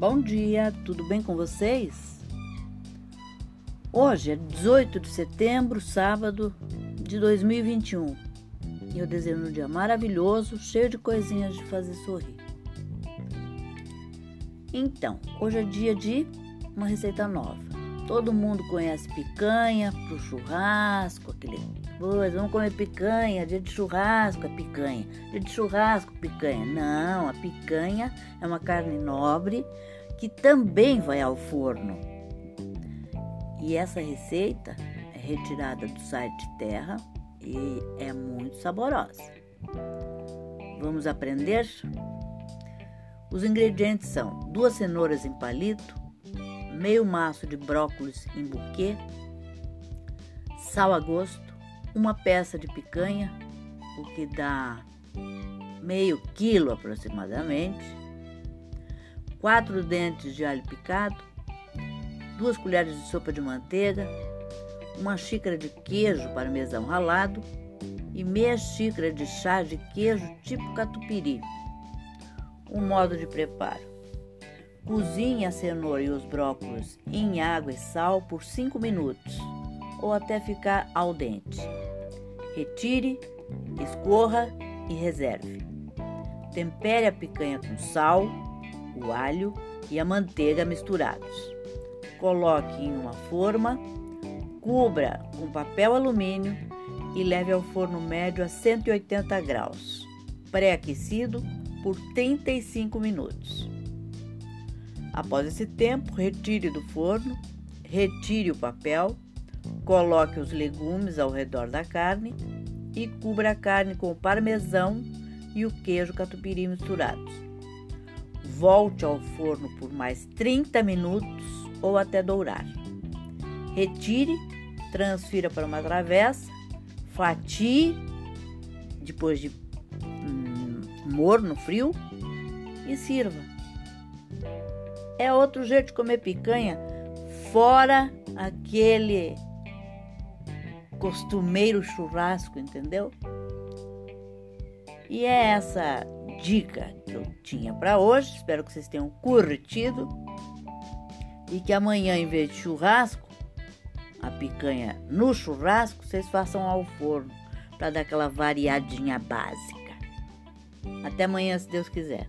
Bom dia, tudo bem com vocês? Hoje é 18 de setembro, sábado de 2021. E eu desejo um dia maravilhoso, cheio de coisinhas de fazer sorrir. Então, hoje é dia de uma receita nova. Todo mundo conhece picanha pro churrasco, aquele coisa. Vamos comer picanha, dia de churrasco é picanha. Dia de churrasco, picanha. Não, a picanha é uma carne nobre que também vai ao forno. E essa receita é retirada do site Terra e é muito saborosa. Vamos aprender? Os ingredientes são duas cenouras em palito, meio maço de brócolis em buquê, sal a gosto, uma peça de picanha, o que dá meio quilo aproximadamente, quatro dentes de alho picado, duas colheres de sopa de manteiga, uma xícara de queijo parmesão ralado e meia xícara de chá de queijo tipo catupiry. O modo de preparo: cozinhe a cenoura e os brócolis em água e sal por 5 minutos ou até ficar al dente. Retire, escorra e reserve. Tempere a picanha com sal, o alho e a manteiga misturados. Coloque em uma forma, cubra com papel alumínio e leve ao forno médio a 180 graus, pré-aquecido por 35 minutos. Após esse tempo, retire do forno, retire o papel Coloque os legumes ao redor da carne e cubra a carne com o parmesão e o queijo catupiry misturados. Volte ao forno por mais 30 minutos ou até dourar. Retire, transfira para uma travessa, fatie depois de hum, morno, frio e sirva. É outro jeito de comer picanha fora aquele costumeiro churrasco, entendeu? E é essa dica que eu tinha para hoje. Espero que vocês tenham curtido e que amanhã, em vez de churrasco, a picanha no churrasco, vocês façam ao forno para dar aquela variadinha básica. Até amanhã, se Deus quiser.